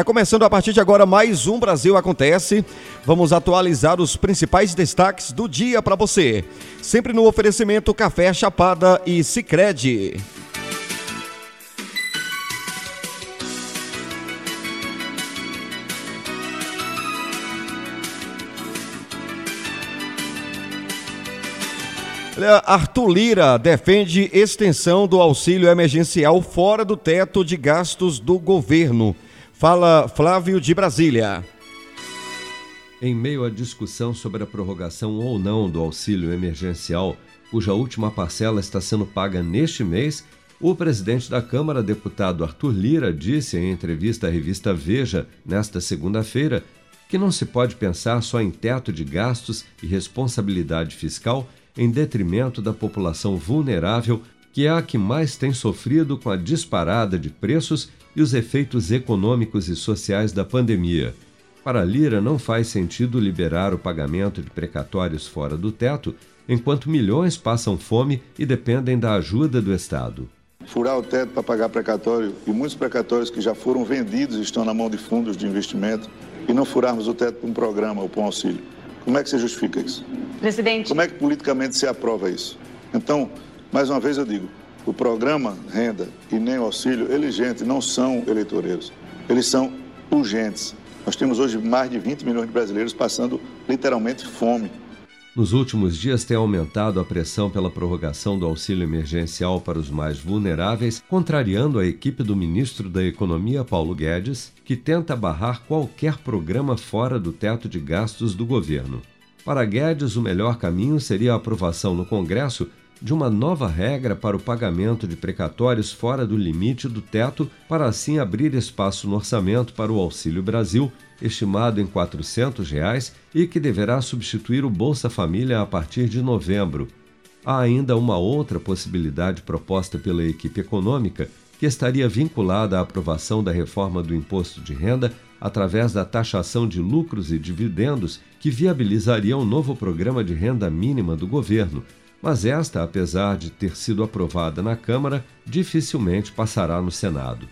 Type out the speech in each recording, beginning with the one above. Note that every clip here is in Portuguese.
Está começando a partir de agora mais um Brasil Acontece. Vamos atualizar os principais destaques do dia para você. Sempre no oferecimento Café Chapada e Sicredi. Arthur Lira defende extensão do auxílio emergencial fora do teto de gastos do governo. Fala Flávio de Brasília. Em meio à discussão sobre a prorrogação ou não do auxílio emergencial, cuja última parcela está sendo paga neste mês, o presidente da Câmara, deputado Arthur Lira, disse em entrevista à revista Veja, nesta segunda-feira, que não se pode pensar só em teto de gastos e responsabilidade fiscal em detrimento da população vulnerável, que é a que mais tem sofrido com a disparada de preços e os efeitos econômicos e sociais da pandemia. Para Lira, não faz sentido liberar o pagamento de precatórios fora do teto, enquanto milhões passam fome e dependem da ajuda do Estado. Furar o teto para pagar precatório e muitos precatórios que já foram vendidos estão na mão de fundos de investimento e não furarmos o teto para um programa ou para um auxílio. Como é que você justifica isso? Presidente. Como é que politicamente se aprova isso? Então, mais uma vez eu digo, o programa renda e nem o auxílio, eles, gente, não são eleitoreiros. Eles são urgentes. Nós temos hoje mais de 20 milhões de brasileiros passando literalmente fome. Nos últimos dias tem aumentado a pressão pela prorrogação do auxílio emergencial para os mais vulneráveis, contrariando a equipe do ministro da Economia, Paulo Guedes, que tenta barrar qualquer programa fora do teto de gastos do governo. Para Guedes, o melhor caminho seria a aprovação no Congresso de uma nova regra para o pagamento de precatórios fora do limite do teto, para assim abrir espaço no orçamento para o Auxílio Brasil, estimado em 400 reais, e que deverá substituir o Bolsa Família a partir de novembro. Há ainda uma outra possibilidade proposta pela equipe econômica, que estaria vinculada à aprovação da reforma do imposto de renda através da taxação de lucros e dividendos, que viabilizaria um novo programa de renda mínima do governo, mas esta, apesar de ter sido aprovada na Câmara, dificilmente passará no Senado.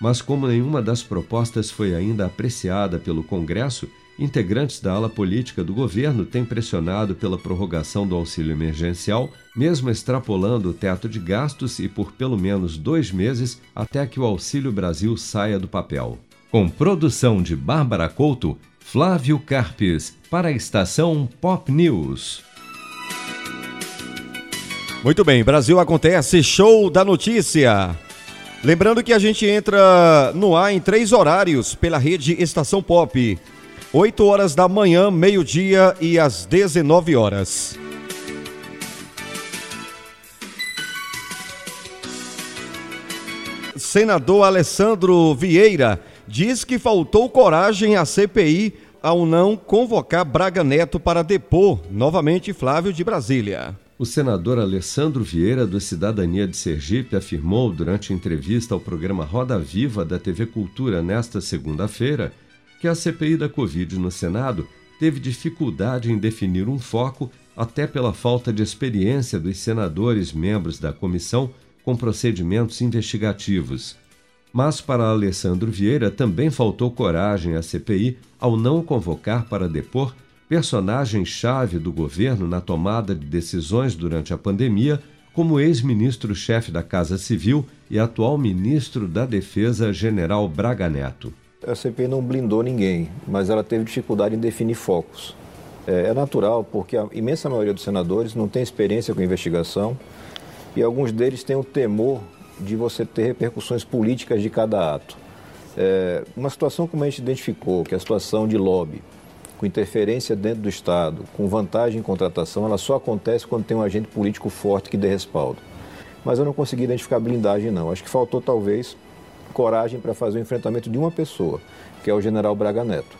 Mas, como nenhuma das propostas foi ainda apreciada pelo Congresso, integrantes da ala política do governo têm pressionado pela prorrogação do auxílio emergencial, mesmo extrapolando o teto de gastos e por pelo menos dois meses até que o Auxílio Brasil saia do papel. Com produção de Bárbara Couto, Flávio Carpes, para a estação Pop News. Muito bem, Brasil acontece, show da notícia. Lembrando que a gente entra no ar em três horários pela rede Estação Pop: 8 horas da manhã, meio-dia e às 19 horas. Senador Alessandro Vieira diz que faltou coragem à CPI ao não convocar Braga Neto para depor novamente Flávio de Brasília. O senador Alessandro Vieira, do Cidadania de Sergipe, afirmou durante entrevista ao programa Roda Viva da TV Cultura nesta segunda-feira que a CPI da Covid no Senado teve dificuldade em definir um foco, até pela falta de experiência dos senadores membros da comissão com procedimentos investigativos. Mas para Alessandro Vieira também faltou coragem à CPI ao não convocar para depor personagem-chave do governo na tomada de decisões durante a pandemia, como ex-ministro-chefe da Casa Civil e atual ministro da Defesa, general Braga Neto. A CPI não blindou ninguém, mas ela teve dificuldade em definir focos. É, é natural, porque a imensa maioria dos senadores não tem experiência com investigação e alguns deles têm o temor de você ter repercussões políticas de cada ato. É, uma situação como a gente identificou, que é a situação de lobby, com interferência dentro do Estado, com vantagem em contratação, ela só acontece quando tem um agente político forte que dê respaldo. mas eu não consegui identificar blindagem não. Acho que faltou talvez coragem para fazer o enfrentamento de uma pessoa, que é o general Braga Neto.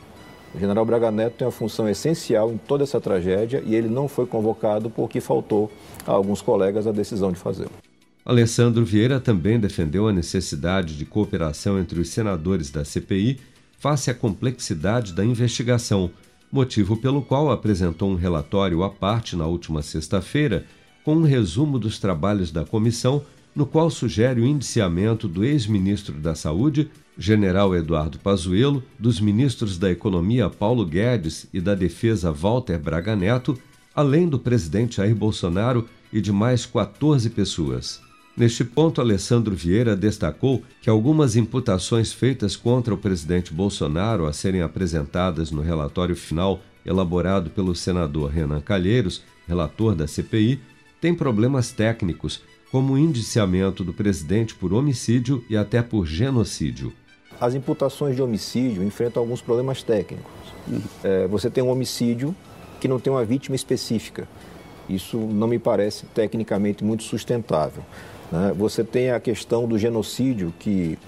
O general Braga Neto tem uma função essencial em toda essa tragédia e ele não foi convocado porque faltou a alguns colegas a decisão de fazê-lo. Alessandro Vieira também defendeu a necessidade de cooperação entre os senadores da CPI face à complexidade da investigação, motivo pelo qual apresentou um relatório à parte na última sexta-feira com um resumo dos trabalhos da comissão, no qual sugere o indiciamento do ex-ministro da Saúde, general Eduardo Pazuello, dos ministros da Economia Paulo Guedes e da Defesa Walter Braga Neto, além do presidente Jair Bolsonaro e de mais 14 pessoas. Neste ponto, Alessandro Vieira destacou que algumas imputações feitas contra o presidente Bolsonaro a serem apresentadas no relatório final elaborado pelo senador Renan Calheiros, relator da CPI, têm problemas técnicos, como o indiciamento do presidente por homicídio e até por genocídio. As imputações de homicídio enfrentam alguns problemas técnicos. É, você tem um homicídio que não tem uma vítima específica. Isso não me parece tecnicamente muito sustentável. Né? Você tem a questão do genocídio, que,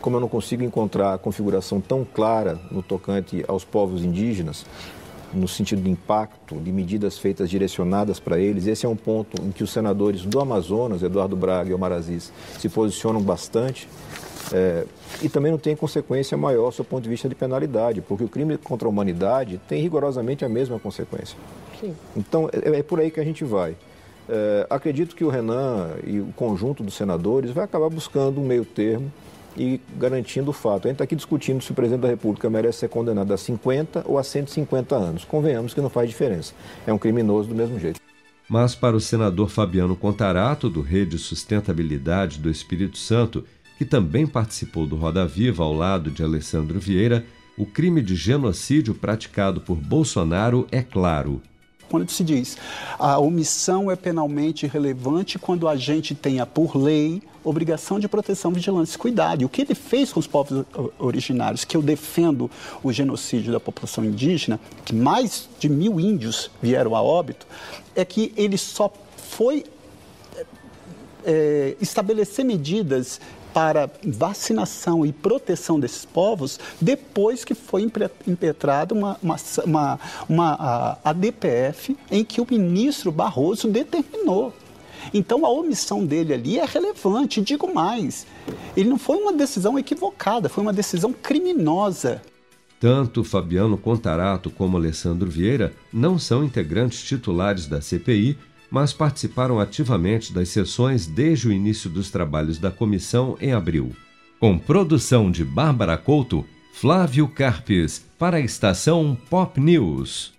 como eu não consigo encontrar a configuração tão clara no tocante aos povos indígenas, no sentido de impacto, de medidas feitas direcionadas para eles. Esse é um ponto em que os senadores do Amazonas, Eduardo Braga e Omar Aziz, se posicionam bastante. É, e também não tem consequência maior do ponto de vista de penalidade, porque o crime contra a humanidade tem rigorosamente a mesma consequência. Sim. Então, é, é por aí que a gente vai. É, acredito que o Renan e o conjunto dos senadores vai acabar buscando um meio termo e garantindo o fato. A gente está aqui discutindo se o presidente da República merece ser condenado a 50 ou a 150 anos. Convenhamos que não faz diferença. É um criminoso do mesmo jeito. Mas para o senador Fabiano Contarato, do Rede Sustentabilidade do Espírito Santo, que também participou do Roda Viva ao lado de Alessandro Vieira, o crime de genocídio praticado por Bolsonaro é claro quando se diz a omissão é penalmente relevante quando a gente tenha por lei obrigação de proteção, vigilância e cuidado. E o que ele fez com os povos originários, que eu defendo o genocídio da população indígena, que mais de mil índios vieram a óbito, é que ele só foi é, estabelecer medidas para vacinação e proteção desses povos depois que foi impetrada uma, uma, uma, uma ADPF em que o ministro Barroso determinou. Então a omissão dele ali é relevante, digo mais, ele não foi uma decisão equivocada, foi uma decisão criminosa. Tanto Fabiano Contarato como Alessandro Vieira não são integrantes titulares da CPI mas participaram ativamente das sessões desde o início dos trabalhos da comissão em abril. Com produção de Bárbara Couto, Flávio Carpes, para a estação Pop News.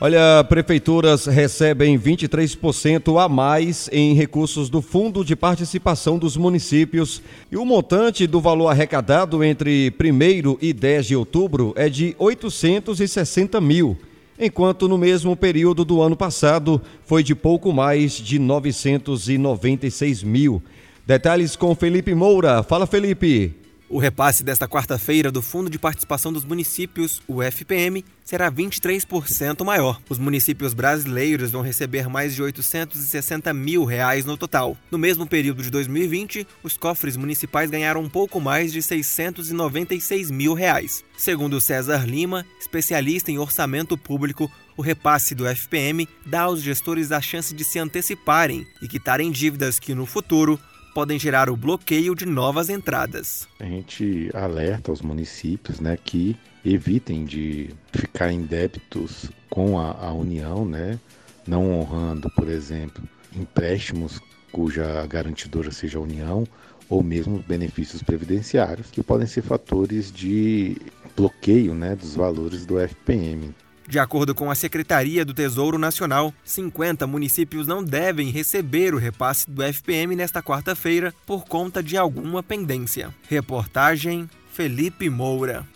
Olha, prefeituras recebem 23% a mais em recursos do Fundo de Participação dos Municípios e o montante do valor arrecadado entre 1 e 10 de outubro é de 860 mil enquanto no mesmo período do ano passado foi de pouco mais de 996 mil. Detalhes com Felipe Moura. Fala, Felipe. O repasse desta quarta-feira do Fundo de Participação dos Municípios, o FPM, será 23% maior. Os municípios brasileiros vão receber mais de 860 mil reais no total. No mesmo período de 2020, os cofres municipais ganharam um pouco mais de 696 mil reais. Segundo César Lima, especialista em orçamento público, o repasse do FPM dá aos gestores a chance de se anteciparem e quitarem dívidas que, no futuro, podem gerar o bloqueio de novas entradas. A gente alerta os municípios né, que evitem de ficar em débitos com a, a União, né, não honrando, por exemplo, empréstimos cuja garantidora seja a União ou mesmo benefícios previdenciários, que podem ser fatores de bloqueio né, dos valores do FPM. De acordo com a Secretaria do Tesouro Nacional, 50 municípios não devem receber o repasse do FPM nesta quarta-feira por conta de alguma pendência. Reportagem Felipe Moura.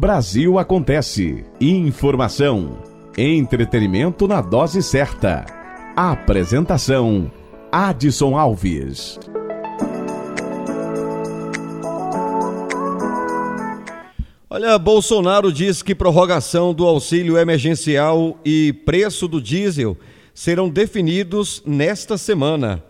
Brasil Acontece. Informação. Entretenimento na dose certa. Apresentação: Adson Alves. Olha, Bolsonaro diz que prorrogação do auxílio emergencial e preço do diesel serão definidos nesta semana.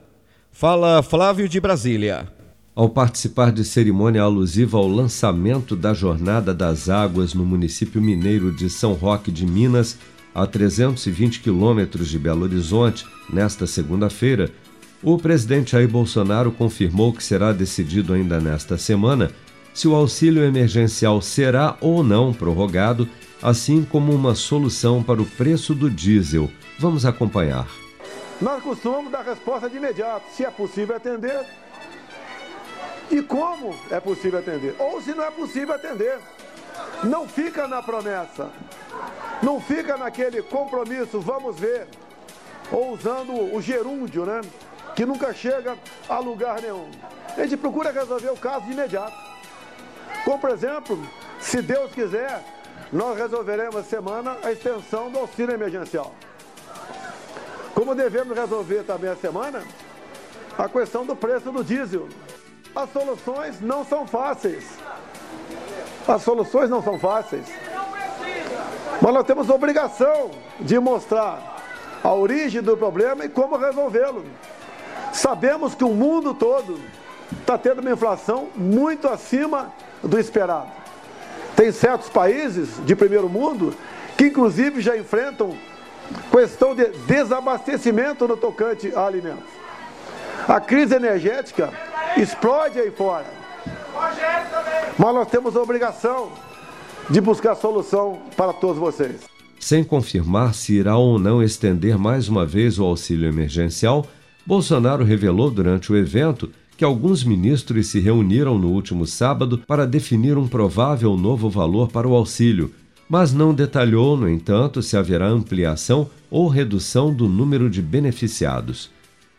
Fala Flávio de Brasília. Ao participar de cerimônia alusiva ao lançamento da Jornada das Águas no município mineiro de São Roque de Minas, a 320 quilômetros de Belo Horizonte, nesta segunda-feira, o presidente Jair Bolsonaro confirmou que será decidido ainda nesta semana se o auxílio emergencial será ou não prorrogado, assim como uma solução para o preço do diesel. Vamos acompanhar. Nós costumamos dar resposta de imediato, se é possível atender e como é possível atender, ou se não é possível atender. Não fica na promessa, não fica naquele compromisso, vamos ver, ou usando o gerúndio, né? Que nunca chega a lugar nenhum. A gente procura resolver o caso de imediato. Como, por exemplo, se Deus quiser, nós resolveremos semana a extensão do auxílio emergencial. Como devemos resolver também a semana a questão do preço do diesel. As soluções não são fáceis. As soluções não são fáceis. Mas nós temos obrigação de mostrar a origem do problema e como resolvê-lo. Sabemos que o mundo todo está tendo uma inflação muito acima do esperado. Tem certos países de primeiro mundo que, inclusive, já enfrentam questão de desabastecimento no tocante a alimentos. A crise energética explode aí fora. Mas nós temos a obrigação de buscar solução para todos vocês. Sem confirmar se irá ou não estender mais uma vez o auxílio emergencial, Bolsonaro revelou durante o evento que alguns ministros se reuniram no último sábado para definir um provável novo valor para o auxílio, mas não detalhou, no entanto, se haverá ampliação ou redução do número de beneficiados.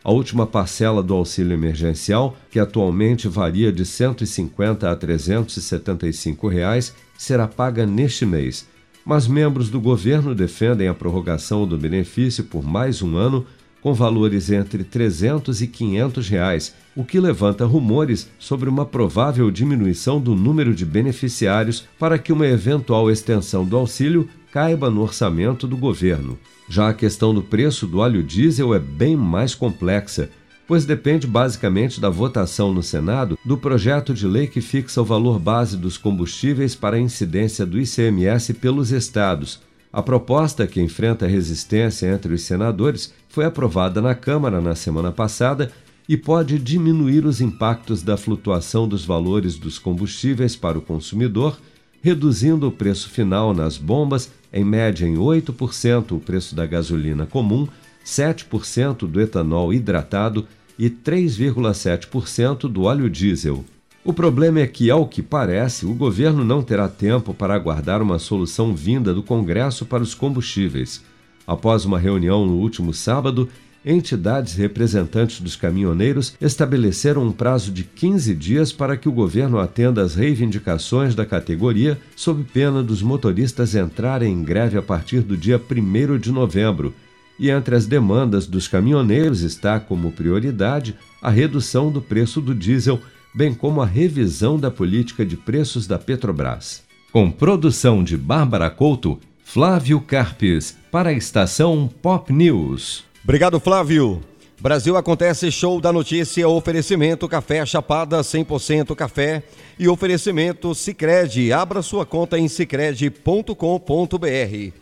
A última parcela do auxílio emergencial, que atualmente varia de R$ 150 a 375 reais, será paga neste mês. Mas membros do governo defendem a prorrogação do benefício por mais um ano, com valores entre R$ 300 e 500 reais, o que levanta rumores sobre uma provável diminuição do número de beneficiários para que uma eventual extensão do auxílio caiba no orçamento do governo. Já a questão do preço do óleo diesel é bem mais complexa, pois depende basicamente da votação no Senado do projeto de lei que fixa o valor base dos combustíveis para a incidência do ICMS pelos estados. A proposta, que enfrenta resistência entre os senadores, foi aprovada na Câmara na semana passada e pode diminuir os impactos da flutuação dos valores dos combustíveis para o consumidor, reduzindo o preço final nas bombas em média em 8% o preço da gasolina comum, 7% do etanol hidratado e 3,7% do óleo diesel. O problema é que, ao que parece, o governo não terá tempo para aguardar uma solução vinda do Congresso para os combustíveis. Após uma reunião no último sábado, entidades representantes dos caminhoneiros estabeleceram um prazo de 15 dias para que o governo atenda às reivindicações da categoria, sob pena dos motoristas entrarem em greve a partir do dia 1 de novembro. E entre as demandas dos caminhoneiros está como prioridade a redução do preço do diesel, bem como a revisão da política de preços da Petrobras. Com produção de Bárbara Couto, Flávio Carpes, para a estação Pop News. Obrigado, Flávio. Brasil acontece show da notícia, oferecimento café chapada 100% café e oferecimento Sicredi. Abra sua conta em sicredi.com.br.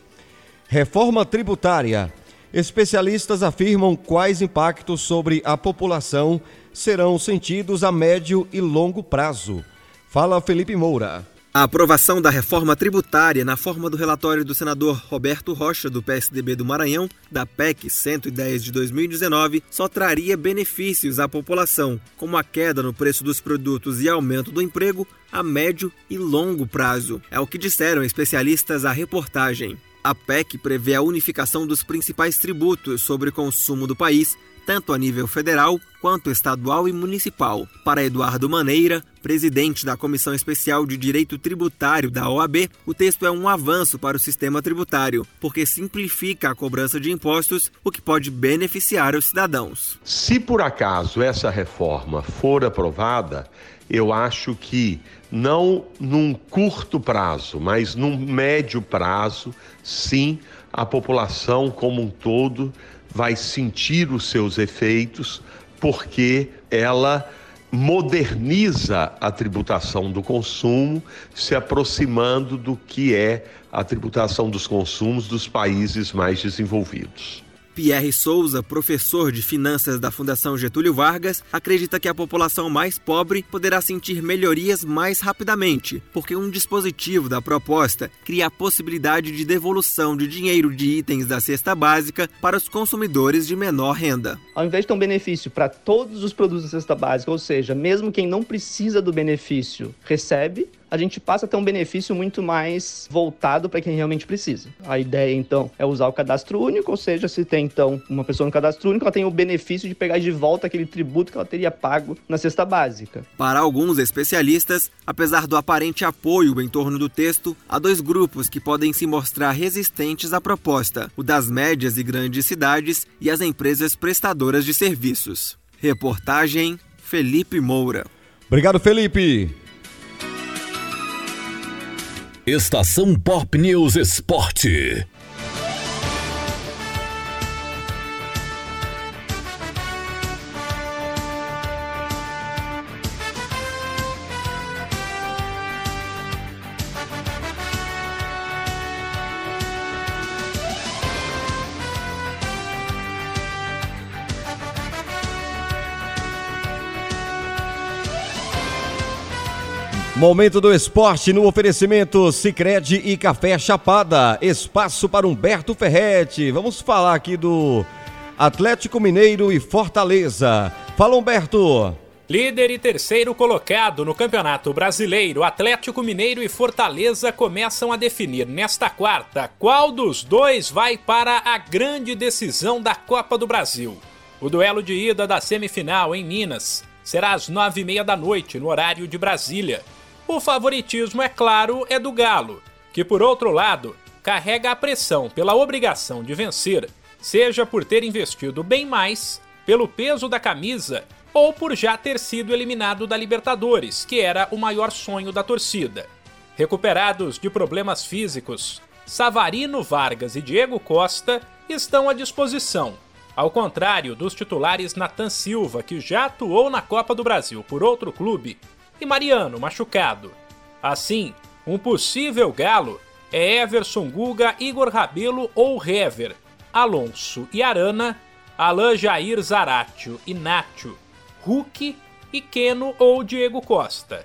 Reforma tributária. Especialistas afirmam quais impactos sobre a população serão sentidos a médio e longo prazo. Fala Felipe Moura. A aprovação da reforma tributária na forma do relatório do senador Roberto Rocha, do PSDB do Maranhão, da PEC 110 de 2019, só traria benefícios à população, como a queda no preço dos produtos e aumento do emprego a médio e longo prazo. É o que disseram especialistas à reportagem. A PEC prevê a unificação dos principais tributos sobre consumo do país, tanto a nível federal quanto estadual e municipal. Para Eduardo Maneira, presidente da Comissão Especial de Direito Tributário da OAB, o texto é um avanço para o sistema tributário, porque simplifica a cobrança de impostos, o que pode beneficiar os cidadãos. Se por acaso essa reforma for aprovada, eu acho que não num curto prazo, mas num médio prazo, sim, a população como um todo vai sentir os seus efeitos, porque ela moderniza a tributação do consumo, se aproximando do que é a tributação dos consumos dos países mais desenvolvidos. Pierre Souza, professor de finanças da Fundação Getúlio Vargas, acredita que a população mais pobre poderá sentir melhorias mais rapidamente, porque um dispositivo da proposta cria a possibilidade de devolução de dinheiro de itens da cesta básica para os consumidores de menor renda. Ao invés de ter um benefício para todos os produtos da cesta básica, ou seja, mesmo quem não precisa do benefício recebe, a gente passa a ter um benefício muito mais voltado para quem realmente precisa. A ideia, então, é usar o cadastro único, ou seja, se tem, então, uma pessoa no cadastro único, ela tem o benefício de pegar de volta aquele tributo que ela teria pago na cesta básica. Para alguns especialistas, apesar do aparente apoio em torno do texto, há dois grupos que podem se mostrar resistentes à proposta: o das médias e grandes cidades e as empresas prestadoras de serviços. Reportagem Felipe Moura. Obrigado, Felipe. Estação Pop News Esporte. Momento do esporte no oferecimento Sicredi e Café Chapada. Espaço para Humberto Ferretti. Vamos falar aqui do Atlético Mineiro e Fortaleza. Fala Humberto. Líder e terceiro colocado no Campeonato Brasileiro, Atlético Mineiro e Fortaleza começam a definir nesta quarta qual dos dois vai para a grande decisão da Copa do Brasil. O duelo de ida da semifinal em Minas será às nove e meia da noite, no horário de Brasília. O favoritismo, é claro, é do Galo, que por outro lado carrega a pressão pela obrigação de vencer, seja por ter investido bem mais, pelo peso da camisa ou por já ter sido eliminado da Libertadores, que era o maior sonho da torcida. Recuperados de problemas físicos, Savarino Vargas e Diego Costa estão à disposição, ao contrário dos titulares Nathan Silva, que já atuou na Copa do Brasil por outro clube e Mariano machucado. Assim, um possível galo é Everson Guga, Igor Rabelo ou Hever, Alonso e Arana, Alain Jair Zaratio e Nátio, Hulk e Keno ou Diego Costa.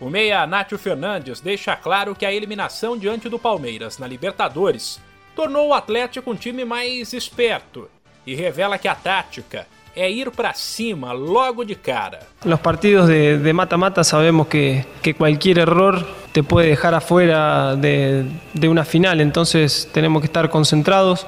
O meia Nátio Fernandes deixa claro que a eliminação diante do Palmeiras na Libertadores tornou o Atlético um time mais esperto e revela que a tática é ir para cima logo de cara. Los partidos de mata-mata sabemos que, que, cualquier error te puede dejar afuera de, de, una final, entonces tenemos que estar concentrados,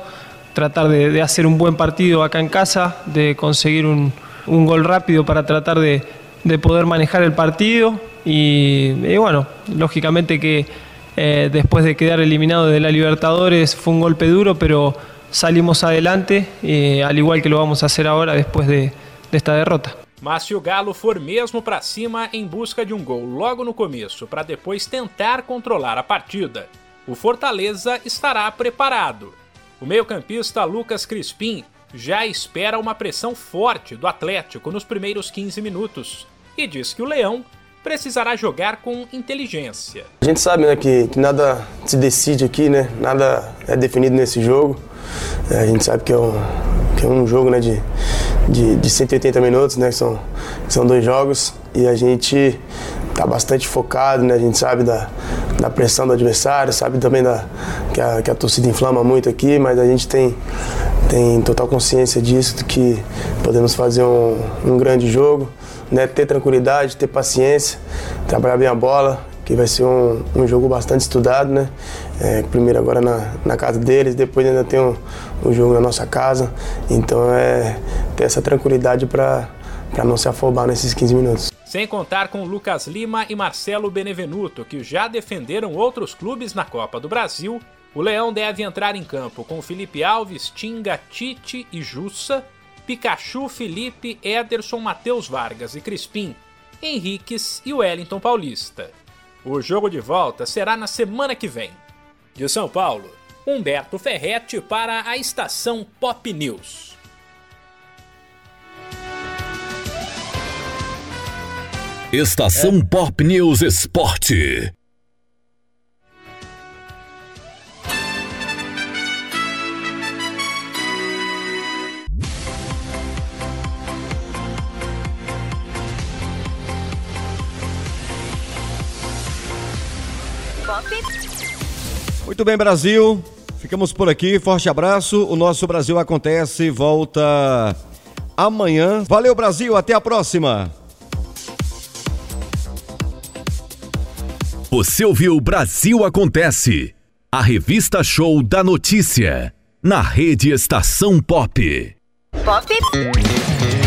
tratar de, de, hacer un buen partido acá en casa, de conseguir un, un gol rápido para tratar de, de poder manejar el partido y, bueno, lógicamente que eh, después de quedar eliminado de la Libertadores fue un golpe duro, pero salimos adelante, eh, al igual que lo vamos a hacer ahora después de, de esta derrota. Mas se o Galo for mesmo para cima em busca de um gol logo no começo para depois tentar controlar a partida, o Fortaleza estará preparado. O meio-campista Lucas Crispim já espera uma pressão forte do Atlético nos primeiros 15 minutos e diz que o Leão precisará jogar com inteligência. A gente sabe né, que, que nada se decide aqui, né? nada é definido nesse jogo. É, a gente sabe que é um, que é um jogo né, de, de, de 180 minutos, né, que são, são dois jogos, e a gente está bastante focado, né, a gente sabe da, da pressão do adversário, sabe também da, que, a, que a torcida inflama muito aqui, mas a gente tem, tem total consciência disso, de que podemos fazer um, um grande jogo, né, ter tranquilidade, ter paciência, trabalhar bem a bola que vai ser um, um jogo bastante estudado, né? É, primeiro agora na, na casa deles, depois ainda tem o, o jogo na nossa casa. Então é ter essa tranquilidade para não se afobar nesses 15 minutos. Sem contar com Lucas Lima e Marcelo Benevenuto, que já defenderam outros clubes na Copa do Brasil, o Leão deve entrar em campo com Felipe Alves, Tinga, Tite e Jussa, Pikachu, Felipe, Ederson, Matheus Vargas e Crispim, Henriques e Wellington Paulista. O jogo de volta será na semana que vem. De São Paulo, Humberto Ferretti para a estação Pop News. Estação é. Pop News Esporte. Muito bem, Brasil. Ficamos por aqui. Forte abraço. O nosso Brasil acontece. Volta amanhã. Valeu, Brasil. Até a próxima. Você ouviu Brasil Acontece, a revista show da notícia, na rede Estação Pop. Pop.